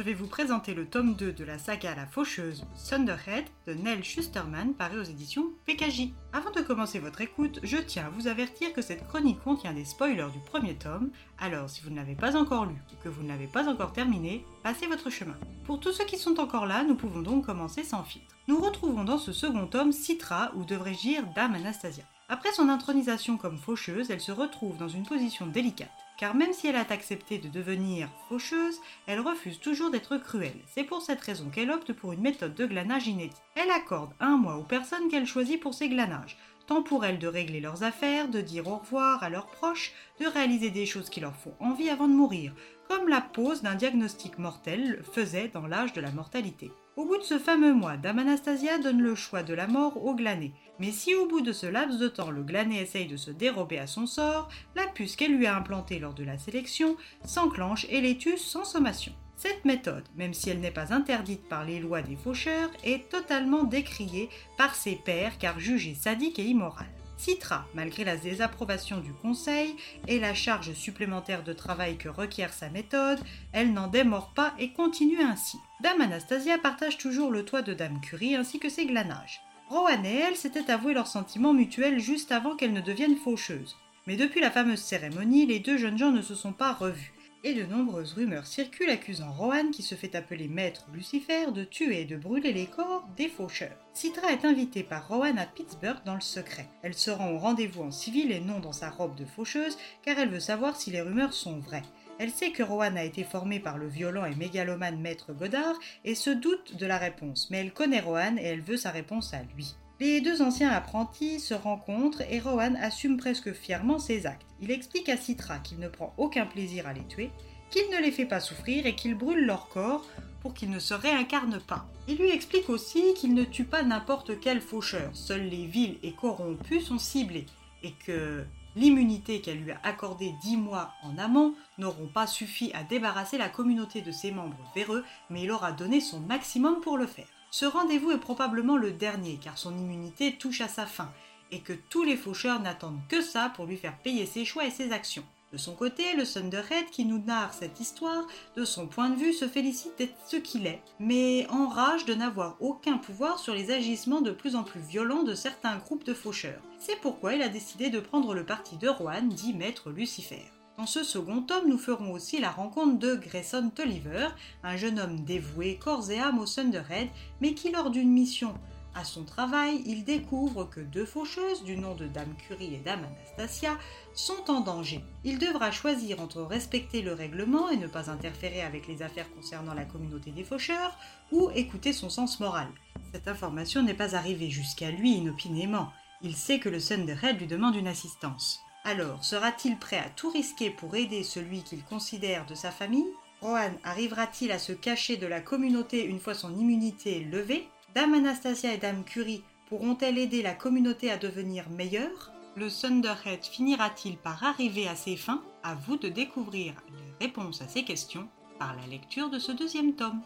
Je vais vous présenter le tome 2 de la saga La Faucheuse Thunderhead de Nell Schusterman paru aux éditions PKJ. Avant de commencer votre écoute, je tiens à vous avertir que cette chronique contient des spoilers du premier tome, alors si vous ne l'avez pas encore lu ou que vous ne l'avez pas encore terminé, passez votre chemin. Pour tous ceux qui sont encore là, nous pouvons donc commencer sans filtre. Nous retrouvons dans ce second tome Citra, ou devrais-je Dame Anastasia. Après son intronisation comme faucheuse, elle se retrouve dans une position délicate car même si elle a accepté de devenir faucheuse, elle refuse toujours d'être cruelle. C'est pour cette raison qu'elle opte pour une méthode de glanage inédite. Elle accorde un mois aux personnes qu'elle choisit pour ses glanages, tant pour elles de régler leurs affaires, de dire au revoir à leurs proches, de réaliser des choses qui leur font envie avant de mourir, comme la pose d'un diagnostic mortel faisait dans l'âge de la mortalité. Au bout de ce fameux mois, Dame Anastasia donne le choix de la mort au glané. Mais si au bout de ce laps de temps le glané essaye de se dérober à son sort, la puce qu'elle lui a implantée lors de la sélection s'enclenche et les tue sans sommation. Cette méthode, même si elle n'est pas interdite par les lois des faucheurs, est totalement décriée par ses pairs car jugée sadique et immorale. Citra, malgré la désapprobation du conseil et la charge supplémentaire de travail que requiert sa méthode, elle n'en démord pas et continue ainsi. Dame Anastasia partage toujours le toit de Dame Curie ainsi que ses glanages. Rohan et elle s'étaient avoués leurs sentiments mutuels juste avant qu'elle ne devienne faucheuse. Mais depuis la fameuse cérémonie, les deux jeunes gens ne se sont pas revus et de nombreuses rumeurs circulent accusant Rohan, qui se fait appeler Maître Lucifer, de tuer et de brûler les corps des faucheurs. Citra est invitée par Rohan à Pittsburgh dans le secret. Elle se rend au rendez-vous en civil et non dans sa robe de faucheuse, car elle veut savoir si les rumeurs sont vraies. Elle sait que Rohan a été formé par le violent et mégalomane Maître Godard et se doute de la réponse, mais elle connaît Rohan et elle veut sa réponse à lui. Les deux anciens apprentis se rencontrent et Rohan assume presque fièrement ses actes. Il explique à Citra qu'il ne prend aucun plaisir à les tuer, qu'il ne les fait pas souffrir et qu'il brûle leur corps pour qu'ils ne se réincarnent pas. Il lui explique aussi qu'il ne tue pas n'importe quel faucheur, seuls les vils et corrompus sont ciblés, et que l'immunité qu'elle lui a accordée dix mois en amont n'auront pas suffi à débarrasser la communauté de ses membres véreux, mais il aura donné son maximum pour le faire. Ce rendez-vous est probablement le dernier car son immunité touche à sa fin et que tous les faucheurs n'attendent que ça pour lui faire payer ses choix et ses actions. De son côté, le Thunderhead qui nous narre cette histoire, de son point de vue, se félicite d'être ce qu'il est, mais enrage de n'avoir aucun pouvoir sur les agissements de plus en plus violents de certains groupes de faucheurs. C'est pourquoi il a décidé de prendre le parti de Rohan, dit Maître Lucifer. Dans ce second tome, nous ferons aussi la rencontre de Grayson Tolliver, un jeune homme dévoué corps et âme au Thunderhead, mais qui lors d'une mission à son travail, il découvre que deux faucheuses, du nom de Dame Curie et Dame Anastasia, sont en danger. Il devra choisir entre respecter le règlement et ne pas interférer avec les affaires concernant la communauté des faucheurs, ou écouter son sens moral. Cette information n'est pas arrivée jusqu'à lui inopinément. Il sait que le Thunderhead lui demande une assistance. Alors, sera-t-il prêt à tout risquer pour aider celui qu'il considère de sa famille? Rohan arrivera-t-il à se cacher de la communauté une fois son immunité levée? Dame Anastasia et Dame Curie pourront-elles aider la communauté à devenir meilleure? Le Thunderhead finira-t-il par arriver à ses fins? À vous de découvrir les réponses à ces questions par la lecture de ce deuxième tome.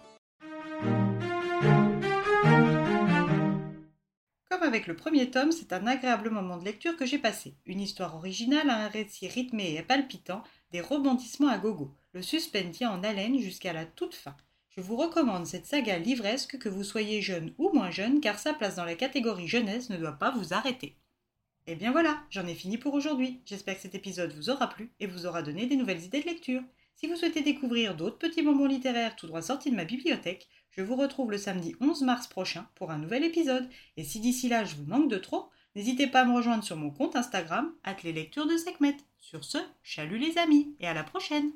Avec le premier tome, c'est un agréable moment de lecture que j'ai passé. Une histoire originale, un récit rythmé et palpitant, des rebondissements à gogo. Le suspense tient en haleine jusqu'à la toute fin. Je vous recommande cette saga livresque que vous soyez jeune ou moins jeune, car sa place dans la catégorie jeunesse ne doit pas vous arrêter. Et bien voilà, j'en ai fini pour aujourd'hui. J'espère que cet épisode vous aura plu et vous aura donné des nouvelles idées de lecture. Si vous souhaitez découvrir d'autres petits moments littéraires tout droit sortis de ma bibliothèque, je vous retrouve le samedi 11 mars prochain pour un nouvel épisode. Et si d'ici là je vous manque de trop, n'hésitez pas à me rejoindre sur mon compte Instagram, les lectures de Sekhmet. Sur ce, chalut les amis et à la prochaine!